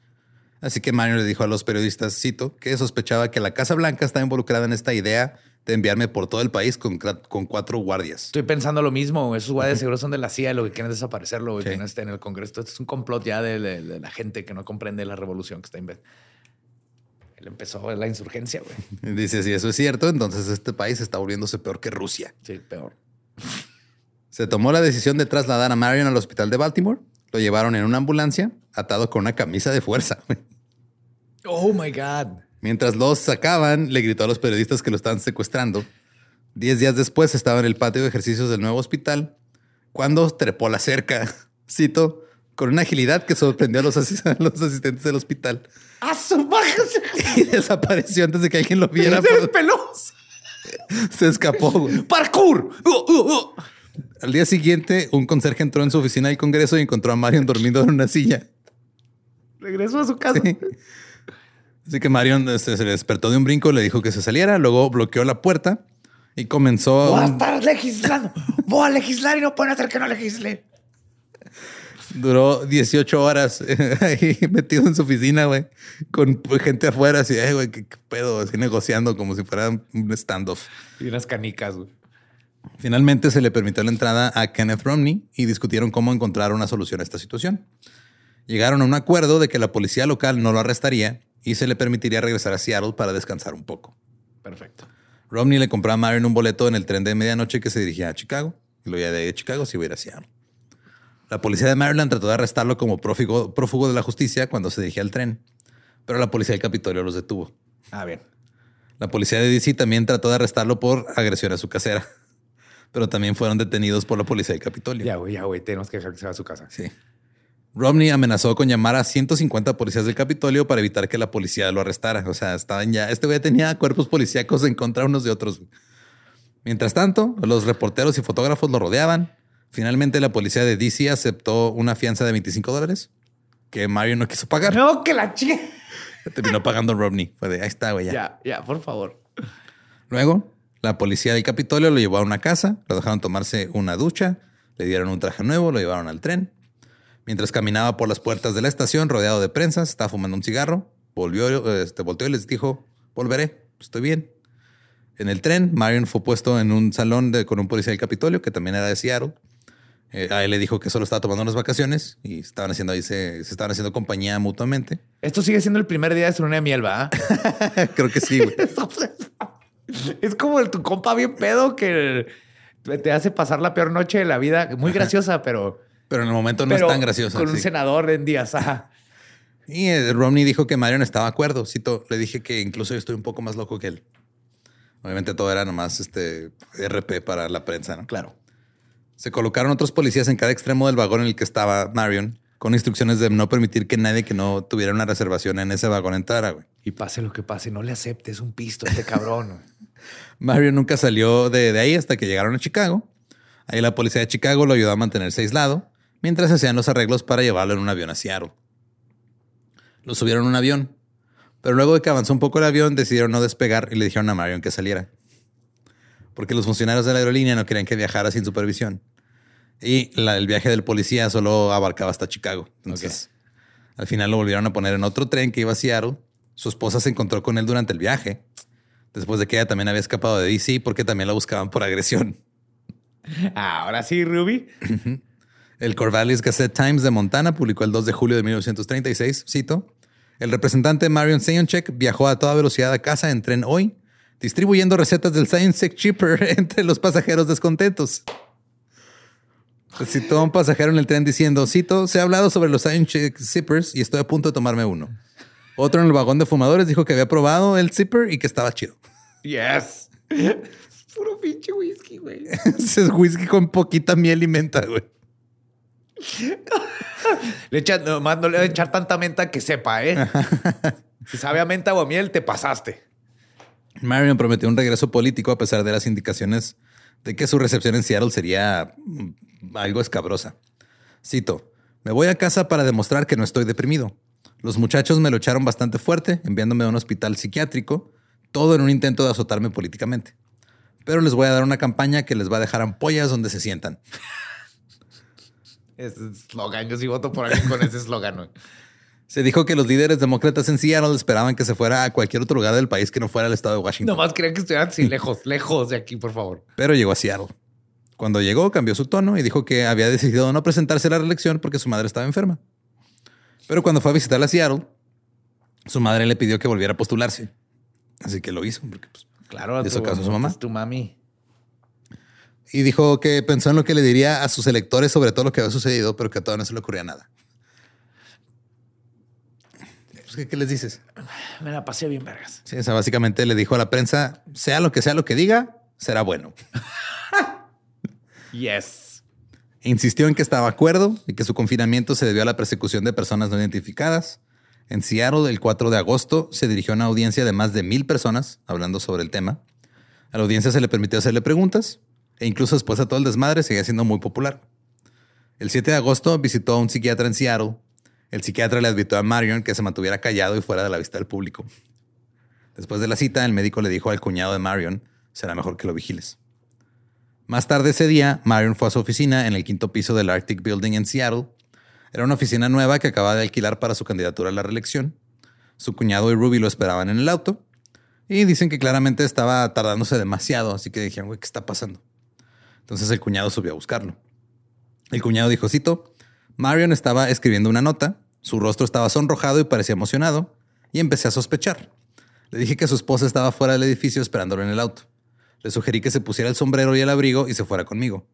Así que Mario le dijo a los periodistas, cito, que sospechaba que la Casa Blanca estaba involucrada en esta idea de enviarme por todo el país con, con cuatro guardias. Estoy pensando lo mismo. Esos guardias seguro son de la CIA lo que quieren es desaparecerlo Sí. que no esté en el Congreso. Esto es un complot ya de, de- de la gente que no comprende la revolución que está en vez. Él empezó la insurgencia, güey. Dice, si eso es cierto, entonces este país está volviéndose peor que Rusia. Sí, peor. Se tomó la decisión de trasladar a Marion al hospital de Baltimore. Lo llevaron en una ambulancia, atado con una camisa de fuerza. Oh my God. Mientras los sacaban, le gritó a los periodistas que lo estaban secuestrando. Diez días después estaba en el patio de ejercicios del nuevo hospital cuando trepó la cerca, cito, con una agilidad que sorprendió a los, asis- a los asistentes del hospital ¡A su y desapareció antes de que alguien lo ¡Se viera. por- despeló! Se escapó. güey. ¡Parkour! Uh, uh, uh. Al día siguiente, un conserje entró en su oficina del Congreso y encontró a Marion dormido en una silla. Regresó a su casa. Sí. Así que Marion este, se despertó de un brinco, le dijo que se saliera, luego bloqueó la puerta y comenzó Voy a estar legislando. Voy a legislar y no pueden hacer que no legisle. Duró 18 horas ahí metido en su oficina, güey, con gente afuera, así, "Ay, güey, ¿qué, qué pedo, así negociando como si fuera un standoff. Y unas canicas, güey. Finalmente se le permitió la entrada a Kenneth Romney y discutieron cómo encontrar una solución a esta situación. Llegaron a un acuerdo de que la policía local no lo arrestaría y se le permitiría regresar a Seattle para descansar un poco. Perfecto. Romney le compró a Marion un boleto en el tren de medianoche que se dirigía a Chicago. Y luego ya de ahí de Chicago se iba a ir a Seattle. La policía de Maryland trató de arrestarlo como prófugo, prófugo de la justicia cuando se dirigía al tren, pero la policía del Capitolio los detuvo. Ah, bien. La policía de DC también trató de arrestarlo por agresión a su casera, pero también fueron detenidos por la policía del Capitolio. Ya, güey, ya, güey, tenemos que dejar que se vaya a su casa. Sí. Romney amenazó con llamar a 150 policías del Capitolio para evitar que la policía lo arrestara. O sea, estaban ya. Este güey tenía cuerpos policíacos en contra unos de otros. Mientras tanto, los reporteros y fotógrafos lo rodeaban. Finalmente, la policía de DC aceptó una fianza de 25 dólares que Mario no quiso pagar. No, que la chica. Terminó pagando Romney. Fue de ahí está, güey. Ya. Ya, ya, por favor. Luego, la policía del Capitolio lo llevó a una casa, lo dejaron tomarse una ducha, le dieron un traje nuevo, lo llevaron al tren. Mientras caminaba por las puertas de la estación, rodeado de prensas, estaba fumando un cigarro, volvió, este, volteó y les dijo: Volveré, estoy bien. En el tren, Marion fue puesto en un salón de- con un policía del Capitolio, que también era de Seattle. Eh, a él le dijo que solo estaba tomando unas vacaciones y estaban haciendo ahí, se, se estaban haciendo compañía mutuamente. Esto sigue siendo el primer día de su luna de miel, ¿va? Creo que sí, güey. es como el, tu compa bien pedo que te hace pasar la peor noche de la vida. Muy graciosa, pero. Pero en el momento no pero es tan gracioso. Con un sí. senador en días. Ajá. Y eh, Romney dijo que Marion estaba de acuerdo. Cito, le dije que incluso yo estoy un poco más loco que él. Obviamente todo era nomás este RP para la prensa, ¿no? Claro. Se colocaron otros policías en cada extremo del vagón en el que estaba Marion, con instrucciones de no permitir que nadie que no tuviera una reservación en ese vagón entrara, güey. Y pase lo que pase, no le aceptes un pisto a este cabrón. Marion nunca salió de, de ahí hasta que llegaron a Chicago. Ahí la policía de Chicago lo ayudó a mantenerse aislado, mientras hacían los arreglos para llevarlo en un avión a Seattle. Lo subieron a un avión, pero luego de que avanzó un poco el avión, decidieron no despegar y le dijeron a Marion que saliera. Porque los funcionarios de la aerolínea no querían que viajara sin supervisión. Y la- el viaje del policía solo abarcaba hasta Chicago. Entonces, al final lo volvieron a poner en otro tren que iba a Seattle. Su esposa se encontró con él durante el viaje, después de que ella también había escapado de DC porque también la buscaban por agresión. Ahora sí, Ruby. El Corvallis Gazette Times de Montana publicó el 2 de julio de 1936, cito, el representante Marion Sayonchek viajó a toda velocidad a casa en tren hoy, distribuyendo recetas del Sayonchek Cheaper entre los pasajeros descontentos. Citó a un pasajero en el tren diciendo, cito, se ha hablado sobre los Sayonchek Zippers y estoy a punto de tomarme uno. Otro en el vagón de fumadores dijo que había probado el Zipper y que estaba chido. Yes. Puro pinche whisky, güey. Es whisky con poquita miel y menta, güey. Le echan, nomás no le voy a echar tanta menta que sepa, ¿eh? si sabe a menta o a miel, te pasaste. Marion prometió un regreso político a pesar de las indicaciones de que su recepción en Seattle sería mm, algo escabrosa. Cito, me voy a casa para demostrar que no estoy deprimido. Los muchachos me lo echaron bastante fuerte, enviándome a un hospital psiquiátrico, todo en un intento de azotarme políticamente. Pero les voy a dar una campaña que les va a dejar ampollas donde se sientan. Ese eslogan, yo sí voto por alguien con ese eslogan. Se dijo que los líderes demócratas en Seattle esperaban que se fuera a cualquier otro lugar del país que no fuera el estado de Washington. Nomás quería que estuvieran así lejos, lejos de aquí, por favor. pero llegó a Seattle. Cuando llegó, cambió su tono y dijo que había decidido no presentarse a la reelección porque su madre estaba enferma. Pero cuando fue a visitar a Seattle, su madre le pidió que volviera a postularse. Así que lo hizo. porque, pues, Claro, ¿Le hizo tu- caso a su mamá? es tu mami. Y dijo que pensó en lo que le diría a sus electores sobre todo lo que había sucedido, pero que todavía no se le ocurría nada. Pues, ¿qué, qué les dices? Me la pasé bien, vergas. Sí, o sea, básicamente le dijo a la prensa, sea lo que sea lo que diga, será bueno. Yes. Insistió en que estaba de acuerdo y que su confinamiento se debió a la persecución de personas no identificadas. En Seattle, el 4 de agosto, se dirigió a una audiencia de más de mil personas hablando sobre el tema. A la audiencia se le permitió hacerle preguntas e incluso después de todo el desmadre seguía siendo muy popular. El 7 de agosto visitó a un psiquiatra en Seattle. El psiquiatra le advirtió a Marion que se mantuviera callado y fuera de la vista del público. Después de la cita, el médico le dijo al cuñado de Marion, será mejor que lo vigiles. Más tarde ese día, Marion fue a su oficina en el quinto piso del Arctic Building en Seattle. Era una oficina nueva que acababa de alquilar para su candidatura a la reelección. Su cuñado y Ruby lo esperaban en el auto. Y dicen que claramente estaba tardándose demasiado, así que dijeron, ¿qué está pasando? Entonces el cuñado subió a buscarlo. El cuñado dijo, cito, Marion estaba escribiendo una nota, su rostro estaba sonrojado y parecía emocionado, y empecé a sospechar. Le dije que su esposa estaba fuera del edificio esperándolo en el auto. Le sugerí que se pusiera el sombrero y el abrigo y se fuera conmigo.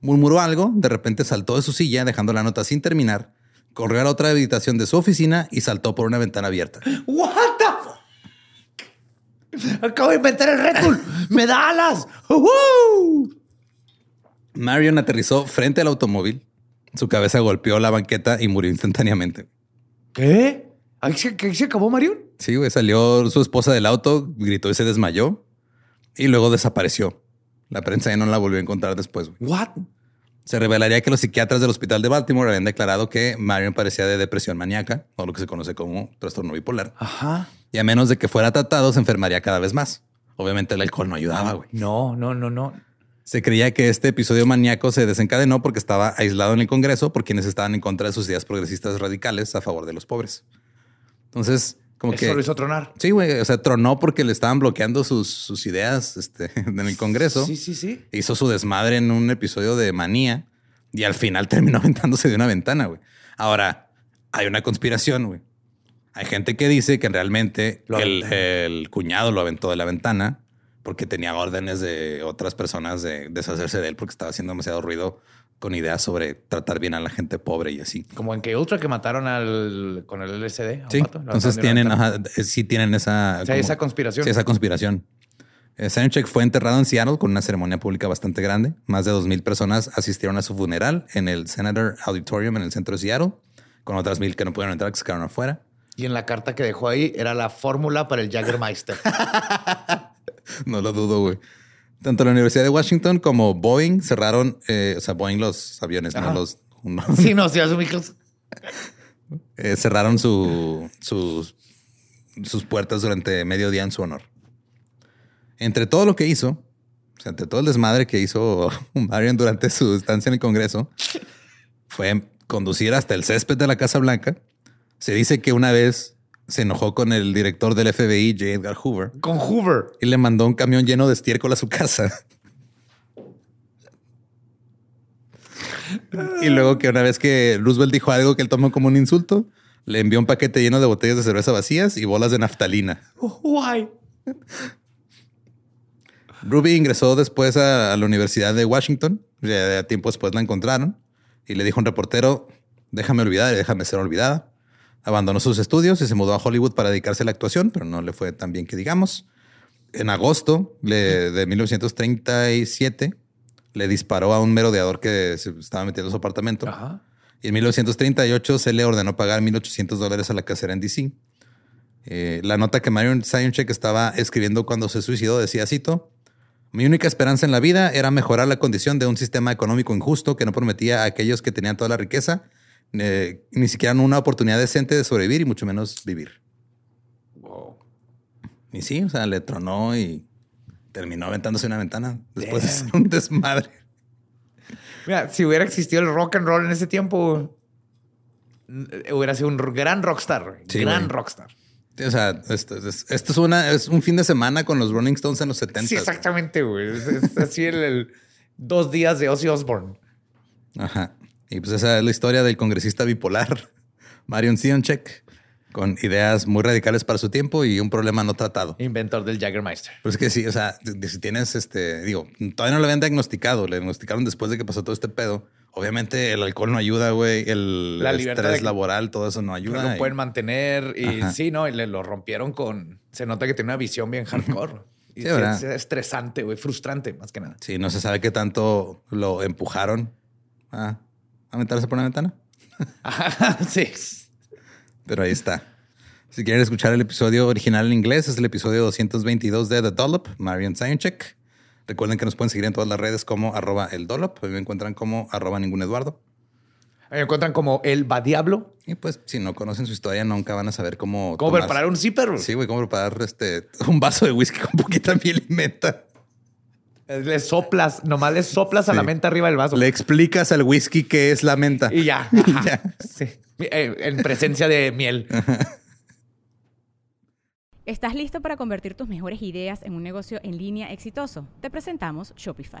Murmuró algo, de repente saltó de su silla, dejando la nota sin terminar, corrió a la otra habitación de su oficina y saltó por una ventana abierta. What the? Acabo de inventar el Bull. ¡Me da alas! ¡Uhú! Marion aterrizó frente al automóvil. Su cabeza golpeó la banqueta y murió instantáneamente. ¿Qué? ¿Ahí se, ¿ahí se acabó, Marion? Sí, güey. Salió su esposa del auto, gritó y se desmayó. Y luego desapareció. La prensa ya no la volvió a encontrar después. güey. ¿What? Se revelaría que los psiquiatras del hospital de Baltimore habían declarado que Marion parecía de depresión maníaca, o lo que se conoce como trastorno bipolar. Ajá. Y a menos de que fuera tratado, se enfermaría cada vez más. Obviamente el alcohol no ayudaba, güey. No, no, no, no. Se creía que este episodio maníaco se desencadenó porque estaba aislado en el Congreso por quienes estaban en contra de sus ideas progresistas radicales a favor de los pobres. Entonces, como Eso que... lo hizo tronar. Sí, güey. O sea, tronó porque le estaban bloqueando sus, sus ideas este, en el Congreso. Sí, sí, sí. Hizo su desmadre en un episodio de manía y al final terminó aventándose de una ventana, güey. Ahora, hay una conspiración, güey. Hay gente que dice que realmente el cuñado lo aventó de la ventana porque tenía órdenes de otras personas de deshacerse de él porque estaba haciendo demasiado ruido con ideas sobre tratar bien a la gente pobre y así. Como en que Ultra que mataron al con el LSD. Sí, vato, lo entonces tienen, ajá, eh, sí tienen esa... O sea, esa conspiración. Sí, esa conspiración. Eh, Sanichek fue enterrado en Seattle con una ceremonia pública bastante grande. Más de 2.000 personas asistieron a su funeral en el Senator Auditorium en el centro de Seattle, con otras mil que no pudieron entrar, que se quedaron afuera. Y en la carta que dejó ahí era la fórmula para el Jaggermeister. No lo dudo, güey. Tanto la Universidad de Washington como Boeing cerraron, eh, o sea, Boeing los aviones, Ajá. no los... no, sí, no, sí, asumimos. eh, cerraron su- sus, sus puertas durante medio día en su honor. Entre todo lo que hizo, o sea, entre todo el desmadre que hizo Marion durante su estancia en el Congreso, fue conducir hasta el césped de la Casa Blanca. Se dice que una vez se enojó con el director del FBI, J. Edgar Hoover, Con Hoover. y le mandó un camión lleno de estiércol a su casa. y luego que una vez que Roosevelt dijo algo que él tomó como un insulto, le envió un paquete lleno de botellas de cerveza vacías y bolas de naftalina. Why? Ruby ingresó después a, a la Universidad de Washington. Ya tiempo después la encontraron y le dijo a un reportero, déjame olvidar y déjame ser olvidada. Abandonó sus estudios y se mudó a Hollywood para dedicarse a la actuación, pero no le fue tan bien que digamos. En agosto de 1937 le disparó a un merodeador que se estaba metiendo en su apartamento. Ajá. Y en 1938 se le ordenó pagar 1.800 dólares a la casera en DC. Eh, la nota que Marion Sionchek estaba escribiendo cuando se suicidó decía, cito, mi única esperanza en la vida era mejorar la condición de un sistema económico injusto que no prometía a aquellos que tenían toda la riqueza eh, ni siquiera una oportunidad decente de sobrevivir y mucho menos vivir. Wow. Y sí, o sea, le tronó y terminó aventándose una ventana después de hacer un desmadre. Mira, si hubiera existido el rock and roll en ese tiempo, eh, hubiera sido un gran rockstar. Sí, gran güey. rockstar. O sea, esto, es, esto es, una, es un fin de semana con los Rolling Stones en los 70. Sí, exactamente, güey. Es, es así el, el dos días de Ozzy Osbourne. Ajá. Y pues esa es la historia del congresista bipolar, Marion Sionchek, con ideas muy radicales para su tiempo y un problema no tratado. Inventor del Jaggermeister. Pero es que sí, o sea, si tienes este, digo, todavía no lo habían diagnosticado, le diagnosticaron después de que pasó todo este pedo. Obviamente el alcohol no ayuda, güey, el La estrés laboral, todo eso no No ayuda. lo pueden mantener y Ajá. sí, no, y le lo rompieron con. Se nota que tiene una visión bien hardcore. Y Sí, es estresante, güey, frustrante más que nada. Sí, no se sabe qué tanto lo empujaron a aventarse por una ventana. Ajá, sí. Pero ahí está. Si quieren escuchar el episodio original en inglés, es el episodio 222 de The Dollop, Marion Sionchek. Recuerden que nos pueden seguir en todas las redes como arroba el Dollop. Me encuentran como arroba ningún Eduardo. Me encuentran como el va diablo. Y pues, si no conocen su historia, nunca van a saber cómo. ¿Cómo tomar- preparar un zipper? Sí, güey, cómo preparar este, un vaso de whisky con poquita miel y menta. Le soplas, nomás le soplas a la menta arriba del vaso. Le explicas al whisky qué es la menta. Y ya. Ajá. Sí. Eh, En presencia de miel. ¿Estás listo para convertir tus mejores ideas en un negocio en línea exitoso? Te presentamos Shopify.